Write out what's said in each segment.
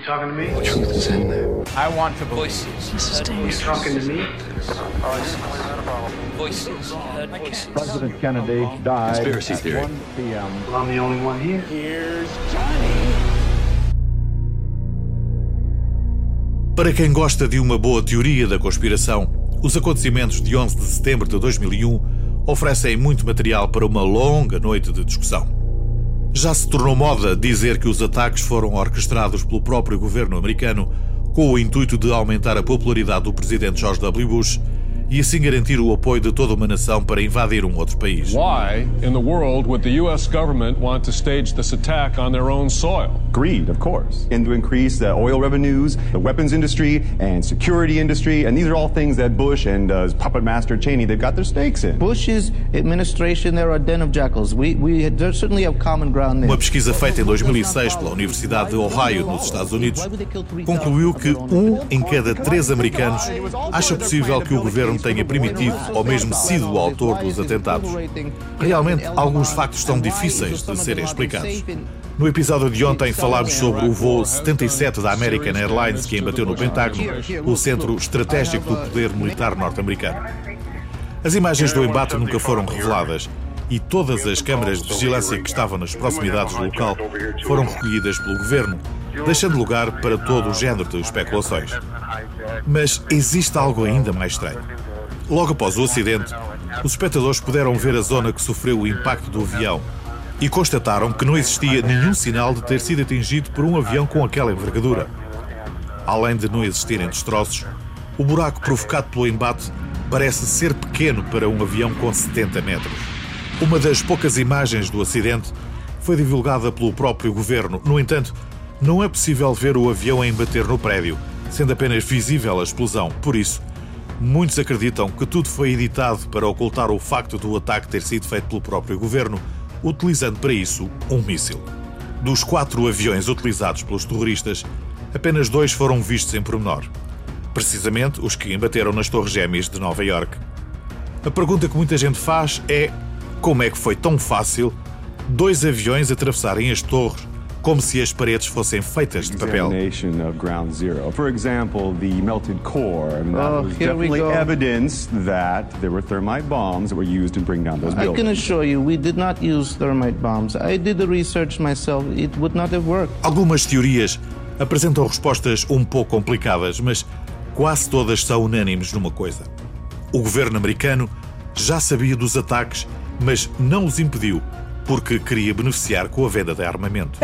You talking to me? The truth is in there. I want to voices. This is You dangerous. talking to me? Voices. Voices. President Kennedy died Conspiracy at theory. 1 p.m. Well, I'm the only one here. Para quem gosta de uma boa teoria da conspiração, os acontecimentos de 11 de setembro de 2001 oferecem muito material para uma longa noite de discussão. Já se tornou moda dizer que os ataques foram orquestrados pelo próprio governo americano com o intuito de aumentar a popularidade do presidente George W. Bush e assim garantir o apoio de toda uma nação para invadir um outro país. Why in the world would the U.S. government want to stage this attack on their own soil? Greed, of course, and to increase the oil revenues, the weapons industry, and security industry, and these are all things that Bush and uh, his puppet master Cheney they've got their stakes in. Bush's administration, they're a den of jackals. We, we there certainly have common ground there. Uma pesquisa feita em 2006 pela Universidade de Ohio, nos Estados Unidos, concluiu que um em cada três americanos acha possível que o governo tenha permitido ou mesmo sido o autor dos atentados. Realmente, alguns factos são difíceis de serem explicados. No episódio de ontem falámos sobre o voo 77 da American Airlines que embateu no Pentágono, o centro estratégico do poder militar norte-americano. As imagens do embate nunca foram reveladas e todas as câmaras de vigilância que estavam nas proximidades do local foram recolhidas pelo governo, deixando lugar para todo o género de especulações. Mas existe algo ainda mais estranho. Logo após o acidente, os espectadores puderam ver a zona que sofreu o impacto do avião e constataram que não existia nenhum sinal de ter sido atingido por um avião com aquela envergadura. Além de não existirem destroços, o buraco provocado pelo embate parece ser pequeno para um avião com 70 metros. Uma das poucas imagens do acidente foi divulgada pelo próprio governo. No entanto, não é possível ver o avião a embater no prédio, sendo apenas visível a explosão. Por isso, muitos acreditam que tudo foi editado para ocultar o facto do ataque ter sido feito pelo próprio governo, utilizando para isso um míssil. Dos quatro aviões utilizados pelos terroristas, apenas dois foram vistos em pormenor. Precisamente os que embateram nas Torres Gêmeas de Nova York. A pergunta que muita gente faz é como é que foi tão fácil dois aviões atravessarem as torres como se as paredes fossem feitas de papel. For example, the melted core. I mean, that Oh, was here we definitely go. evidence that there were thermite bombs that were used to bring down those I can buildings. assure you, we did not use thermite bombs. I did the research myself. It would not have worked. Algumas teorias apresentam respostas um pouco complicadas, mas quase todas são unânimes numa coisa. O governo americano já sabia dos ataques, mas não os impediu porque queria beneficiar com a venda de armamento.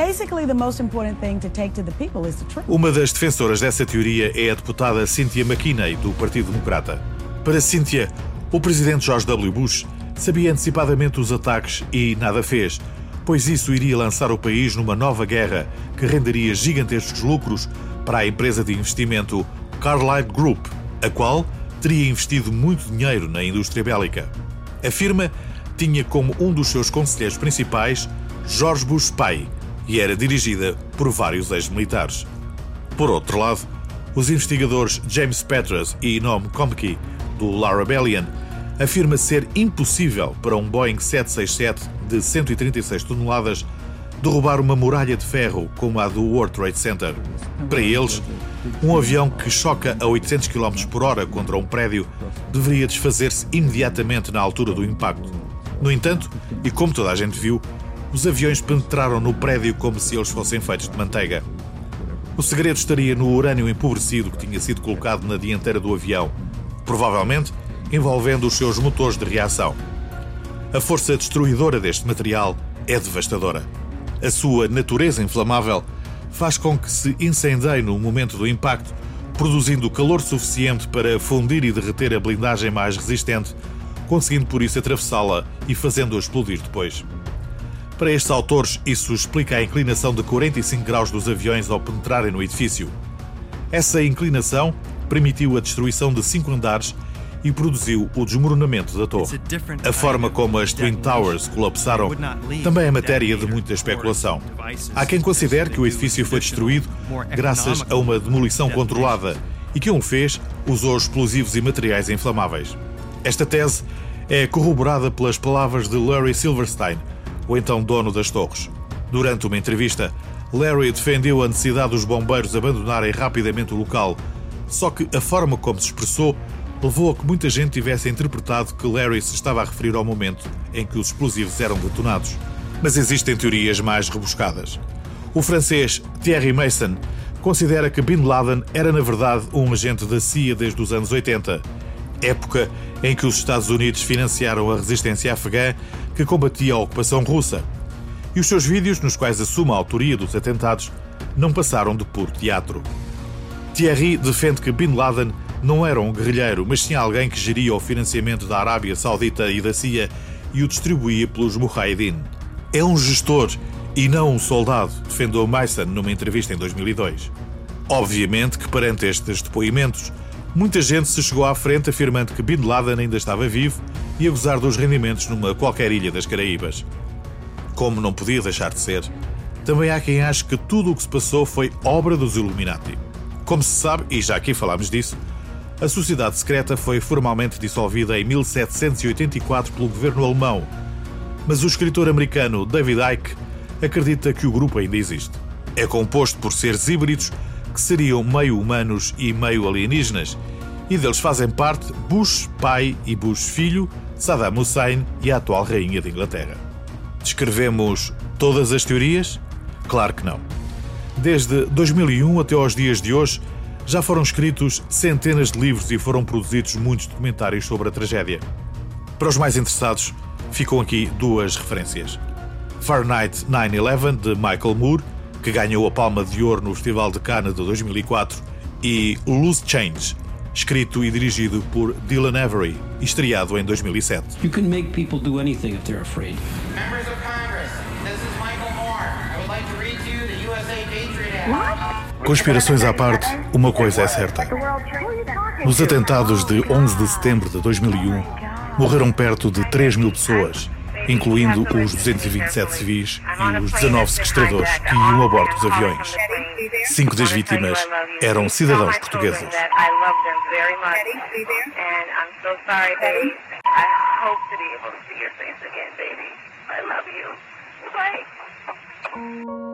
Uma das defensoras dessa teoria é a deputada Cynthia McKinney, do Partido Democrata. Para Cynthia, o presidente George W. Bush sabia antecipadamente os ataques e nada fez, pois isso iria lançar o país numa nova guerra que renderia gigantescos lucros para a empresa de investimento Carlyle Group, a qual teria investido muito dinheiro na indústria bélica. A firma tinha como um dos seus conselheiros principais George Bush pai e era dirigida por vários ex-militares. Por outro lado, os investigadores James Petras e Noam Chomsky, do Larabellian, afirma ser impossível para um Boeing 767 de 136 toneladas derrubar uma muralha de ferro como a do World Trade Center. Para eles, um avião que choca a 800 km por hora contra um prédio deveria desfazer-se imediatamente na altura do impacto. No entanto, e como toda a gente viu, os aviões penetraram no prédio como se eles fossem feitos de manteiga. O segredo estaria no urânio empobrecido que tinha sido colocado na dianteira do avião, provavelmente envolvendo os seus motores de reação. A força destruidora deste material é devastadora. A sua natureza inflamável faz com que se incendeie no momento do impacto, produzindo calor suficiente para fundir e derreter a blindagem mais resistente, conseguindo por isso atravessá-la e fazendo-a explodir depois. Para estes autores, isso explica a inclinação de 45 graus dos aviões ao penetrarem no edifício. Essa inclinação permitiu a destruição de cinco andares e produziu o desmoronamento da torre. A forma como as Twin Towers colapsaram também é matéria de muita especulação. Há quem considere que o edifício foi destruído graças a uma demolição controlada e que um fez usou explosivos e materiais inflamáveis. Esta tese é corroborada pelas palavras de Larry Silverstein, o então dono das torres. Durante uma entrevista, Larry defendeu a necessidade dos bombeiros abandonarem rapidamente o local, só que a forma como se expressou levou a que muita gente tivesse interpretado que Larry se estava a referir ao momento em que os explosivos eram detonados. Mas existem teorias mais rebuscadas. O francês Thierry Mason considera que Bin Laden era na verdade um agente da CIA desde os anos 80, época em que os Estados Unidos financiaram a resistência afegã que combatia a ocupação russa. E os seus vídeos, nos quais assume a autoria dos atentados, não passaram de puro teatro. Thierry defende que Bin Laden não era um guerrilheiro, mas sim alguém que geria o financiamento da Arábia Saudita e da CIA e o distribuía pelos Mujahideen. É um gestor e não um soldado, defendeu Mason numa entrevista em 2002. Obviamente que perante estes depoimentos, muita gente se chegou à frente afirmando que Bin Laden ainda estava vivo e a gozar dos rendimentos numa qualquer ilha das Caraíbas. Como não podia deixar de ser, também há quem ache que tudo o que se passou foi obra dos Illuminati. Como se sabe, e já aqui falámos disso, a sociedade secreta foi formalmente dissolvida em 1784 pelo governo alemão, mas o escritor americano David Icke acredita que o grupo ainda existe. É composto por seres híbridos que seriam meio humanos e meio alienígenas, e deles fazem parte Bush pai e Bush filho, Saddam Hussein e a atual rainha de Inglaterra. Descrevemos todas as teorias? Claro que não. Desde 2001 até aos dias de hoje, já foram escritos centenas de livros e foram produzidos muitos documentários sobre a tragédia. Para os mais interessados, ficam aqui duas referências. Fahrenheit 9-11, de Michael Moore, que ganhou a Palma de Ouro no Festival de Cannes de 2004, e Loose Change, escrito e dirigido por Dylan Avery, estreado em 2007. You can make people do anything if they're afraid. Members of Congress, this is Michael Moore. I would like to read to you the USA Patriot Act. Conspirações à parte, uma coisa é certa. Nos atentados de 11 de setembro de 2001, morreram perto de 3 mil pessoas, incluindo os 227 civis e os 19 sequestradores que iam a bordo dos aviões. Cinco das vítimas eram cidadãos portugueses. I you.